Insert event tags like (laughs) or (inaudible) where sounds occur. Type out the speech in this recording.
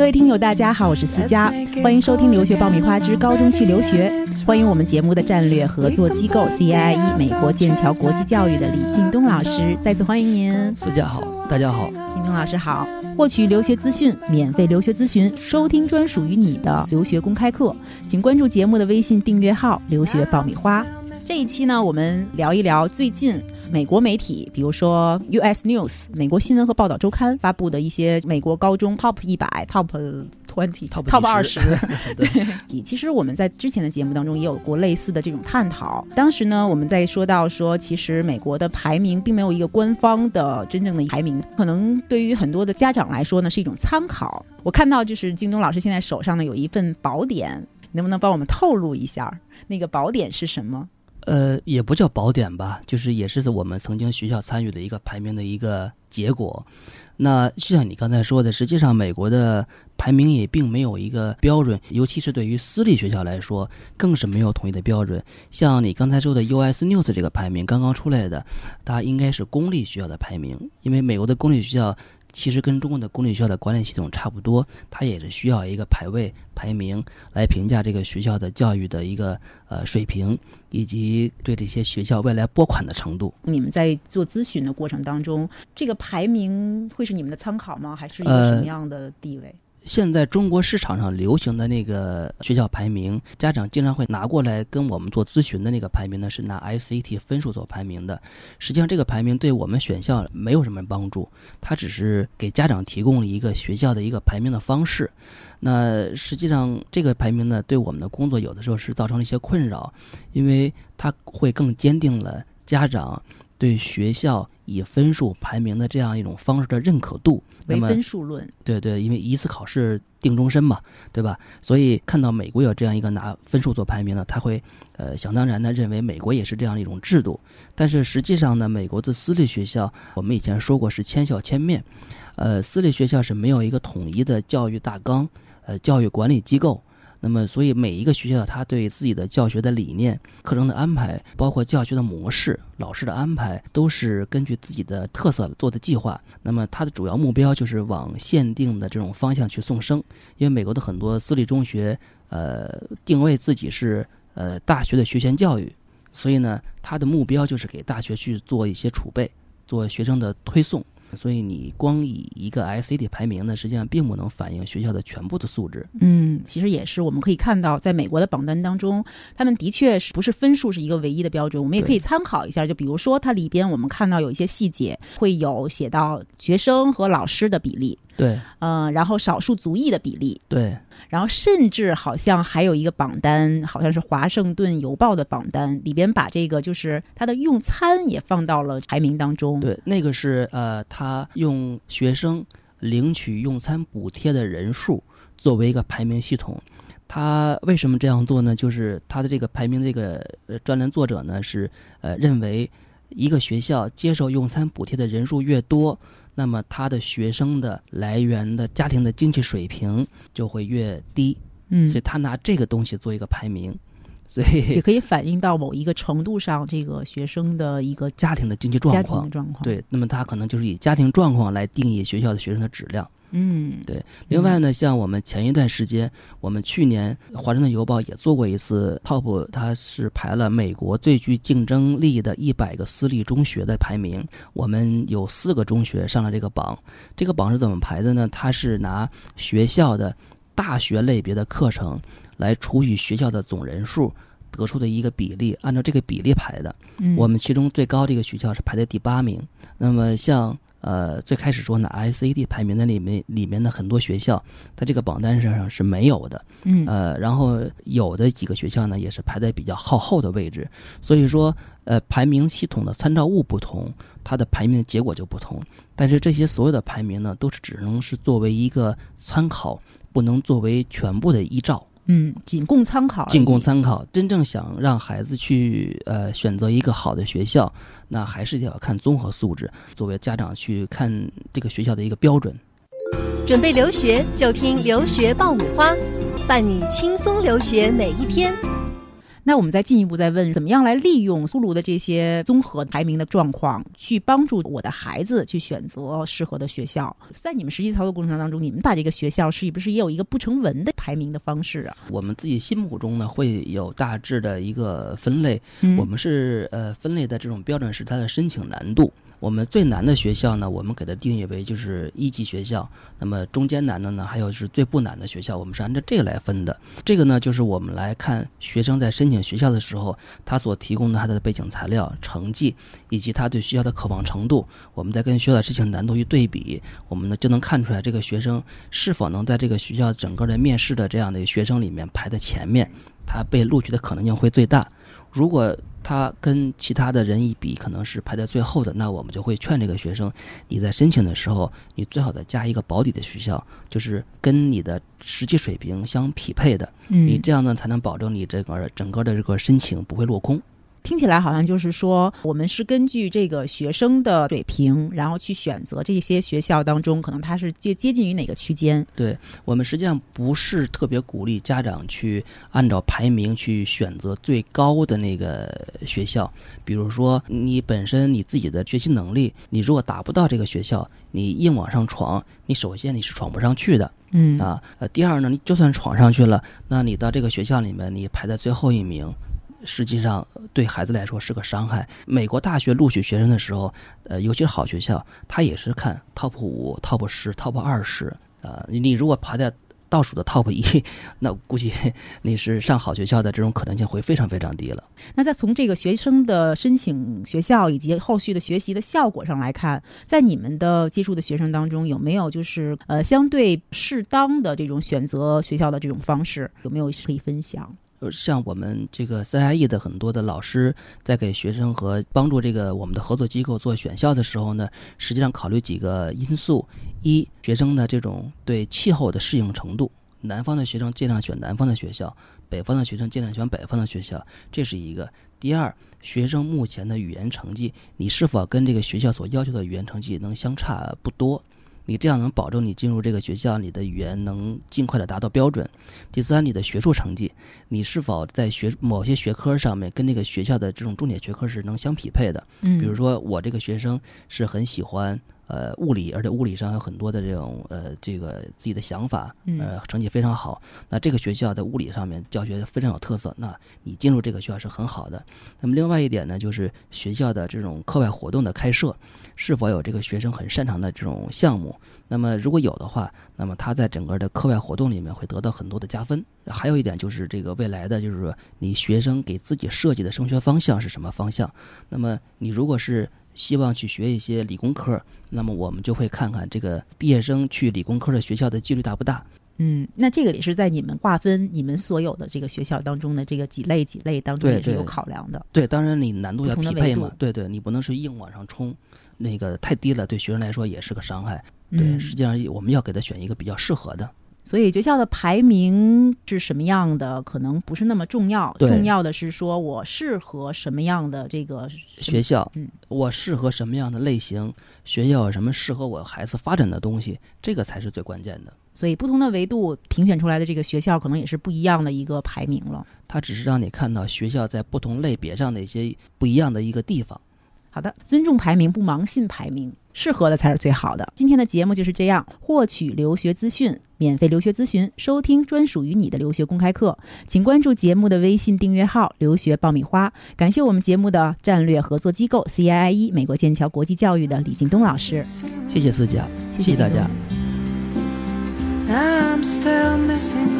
各位听友，大家好，我是思佳，欢迎收听《留学爆米花之高中去留学》，欢迎我们节目的战略合作机构 CIE 美国剑桥国际教育的李劲东老师，再次欢迎您。思佳好，大家好，劲东老师好。获取留学资讯，免费留学咨询，收听专属于你的留学公开课，请关注节目的微信订阅号“留学爆米花”。这一期呢，我们聊一聊最近美国媒体，比如说 U.S. News 美国新闻和报道周刊发布的一些美国高中 Top 一百、Top Twenty、Top 二十。(laughs) 对，其实我们在之前的节目当中也有过类似的这种探讨。当时呢，我们在说到说，其实美国的排名并没有一个官方的真正的排名，可能对于很多的家长来说呢，是一种参考。我看到就是京东老师现在手上呢有一份宝典，能不能帮我们透露一下那个宝典是什么？呃，也不叫宝典吧，就是也是我们曾经学校参与的一个排名的一个结果。那就像你刚才说的，实际上美国的排名也并没有一个标准，尤其是对于私立学校来说，更是没有统一的标准。像你刚才说的 U.S. News 这个排名刚刚出来的，它应该是公立学校的排名，因为美国的公立学校。其实跟中国的公立学校的管理系统差不多，它也是需要一个排位排名来评价这个学校的教育的一个呃水平，以及对这些学校未来拨款的程度。你们在做咨询的过程当中，这个排名会是你们的参考吗？还是一个什么样的地位？现在中国市场上流行的那个学校排名，家长经常会拿过来跟我们做咨询的那个排名呢，是拿 SAT 分数做排名的。实际上，这个排名对我们选校没有什么帮助，它只是给家长提供了一个学校的一个排名的方式。那实际上，这个排名呢，对我们的工作有的时候是造成了一些困扰，因为它会更坚定了家长对学校以分数排名的这样一种方式的认可度。为分数论，对对，因为一次考试定终身嘛，对吧？所以看到美国有这样一个拿分数做排名呢，他会呃想当然的认为美国也是这样一种制度。但是实际上呢，美国的私立学校，我们以前说过是千校千面，呃，私立学校是没有一个统一的教育大纲，呃，教育管理机构。那么，所以每一个学校，他对自己的教学的理念、课程的安排，包括教学的模式、老师的安排，都是根据自己的特色做的计划。那么，它的主要目标就是往限定的这种方向去送生。因为美国的很多私立中学，呃，定位自己是呃大学的学前教育，所以呢，它的目标就是给大学去做一些储备，做学生的推送。所以你光以一个 SAT 排名呢，实际上并不能反映学校的全部的素质。嗯，其实也是，我们可以看到，在美国的榜单当中，他们的确是不是分数是一个唯一的标准。我们也可以参考一下，就比如说它里边我们看到有一些细节，会有写到学生和老师的比例。对，嗯，然后少数族裔的比例。对。然后甚至好像还有一个榜单，好像是《华盛顿邮报》的榜单里边把这个就是他的用餐也放到了排名当中。对，那个是呃，他用学生领取用餐补贴的人数作为一个排名系统。他为什么这样做呢？就是他的这个排名这个呃专栏作者呢是呃认为一个学校接受用餐补贴的人数越多。那么他的学生的来源的家庭的经济水平就会越低，嗯，所以他拿这个东西做一个排名，所以 (laughs) 也可以反映到某一个程度上这个学生的一个家庭的经济状况。状况对，那么他可能就是以家庭状况来定义学校的学生的质量。嗯，对。另外呢，像我们前一段时间，我们去年《华盛顿邮报》也做过一次 Top，它是排了美国最具竞争力的一百个私立中学的排名。我们有四个中学上了这个榜。这个榜是怎么排的呢？它是拿学校的大学类别的课程来除以学校的总人数得出的一个比例，按照这个比例排的。我们其中最高的一个学校是排在第八名。那么像。呃，最开始说呢，SAD 排名的里面里面的很多学校，它这个榜单上是没有的。嗯。呃，然后有的几个学校呢，也是排在比较靠后的位置。所以说，呃，排名系统的参照物不同，它的排名结果就不同。但是这些所有的排名呢，都是只能是作为一个参考，不能作为全部的依照。嗯，仅供参考。仅供参考。真正想让孩子去呃选择一个好的学校，那还是要看综合素质，作为家长去看这个学校的一个标准。准备留学就听留学爆米花，伴你轻松留学每一天。那我们再进一步再问，怎么样来利用苏鲁的这些综合排名的状况，去帮助我的孩子去选择适合的学校？在你们实际操作过程当中，你们把这个学校是不是也有一个不成文的排名的方式啊？我们自己心目中呢，会有大致的一个分类。嗯我们是呃分类的这种标准是它的申请难度。我们最难的学校呢，我们给它定义为就是一级学校。那么中间难的呢，还有是最不难的学校，我们是按照这个来分的。这个呢，就是我们来看学生在申请学校的时候，他所提供的他的背景材料、成绩，以及他对学校的渴望程度，我们再跟学校的申请难度一对比，我们呢就能看出来这个学生是否能在这个学校整个的面试的这样的学生里面排在前面，他被录取的可能性会最大。如果他跟其他的人一比，可能是排在最后的，那我们就会劝这个学生，你在申请的时候，你最好再加一个保底的学校，就是跟你的实际水平相匹配的，你嗯，这样呢才能保证你这个整个的这个申请不会落空。听起来好像就是说，我们是根据这个学生的水平，然后去选择这些学校当中，可能它是接接近于哪个区间。对我们实际上不是特别鼓励家长去按照排名去选择最高的那个学校。比如说，你本身你自己的学习能力，你如果达不到这个学校，你硬往上闯，你首先你是闯不上去的嗯啊。呃，第二呢，你就算闯上去了，那你到这个学校里面，你排在最后一名。实际上对孩子来说是个伤害。美国大学录取学生的时候，呃，尤其是好学校，他也是看 top 五、top 十、top 二十。啊，你如果排在倒数的 top 一，(laughs) 那估计 (laughs) 你是上好学校的这种可能性会非常非常低了。那再从这个学生的申请学校以及后续的学习的效果上来看，在你们的接触的学生当中，有没有就是呃相对适当的这种选择学校的这种方式，有没有可以分享？呃，像我们这个 CIE 的很多的老师在给学生和帮助这个我们的合作机构做选校的时候呢，实际上考虑几个因素：一，学生的这种对气候的适应程度，南方的学生尽量选南方的学校，北方的学生尽量选北方的学校，这是一个；第二，学生目前的语言成绩，你是否跟这个学校所要求的语言成绩能相差不多？你这样能保证你进入这个学校，你的语言能尽快的达到标准。第三，你的学术成绩，你是否在学某些学科上面跟那个学校的这种重点学科是能相匹配的？嗯比如说，我这个学生是很喜欢呃物理，而且物理上有很多的这种呃这个自己的想法，嗯呃成绩非常好。那这个学校在物理上面教学非常有特色，那你进入这个学校是很好的。那么另外一点呢，就是学校的这种课外活动的开设，是否有这个学生很擅长的这种项目？那么如果有的话，那么他在整个的课外活动里面会得到很多的加分。还有一点就是这个未来的，就是说你学生给自己设计的升学方向是什么方向？那么你如果是希望去学一些理工科，那么我们就会看看这个毕业生去理工科的学校的几率大不大。嗯，那这个也是在你们划分你们所有的这个学校当中的这个几类几类当中也是有考量的。对，当然你难度要匹配嘛，对对，你不能是硬往上冲，那个太低了，对学生来说也是个伤害。对，嗯实际上我们要给他选一个比较适合的。所以学校的排名是什么样的，可能不是那么重要，重要的是说我适合什么样的这个学校，嗯我适合什么样的类型？学校有什么适合我孩子发展的东西？这个才是最关键的。所以不同的维度评选出来的这个学校，可能也是不一样的一个排名了。它只是让你看到学校在不同类别上的一些不一样的一个地方。好的，尊重排名，不盲信排名，适合的才是最好的。今天的节目就是这样，获取留学资讯，免费留学咨询，收听专属于你的留学公开课，请关注节目的微信订阅号“留学爆米花”。感谢我们节目的战略合作机构 CIIE 美国剑桥国际教育的李劲东老师，谢谢思佳，谢谢谢大家。I'm still missing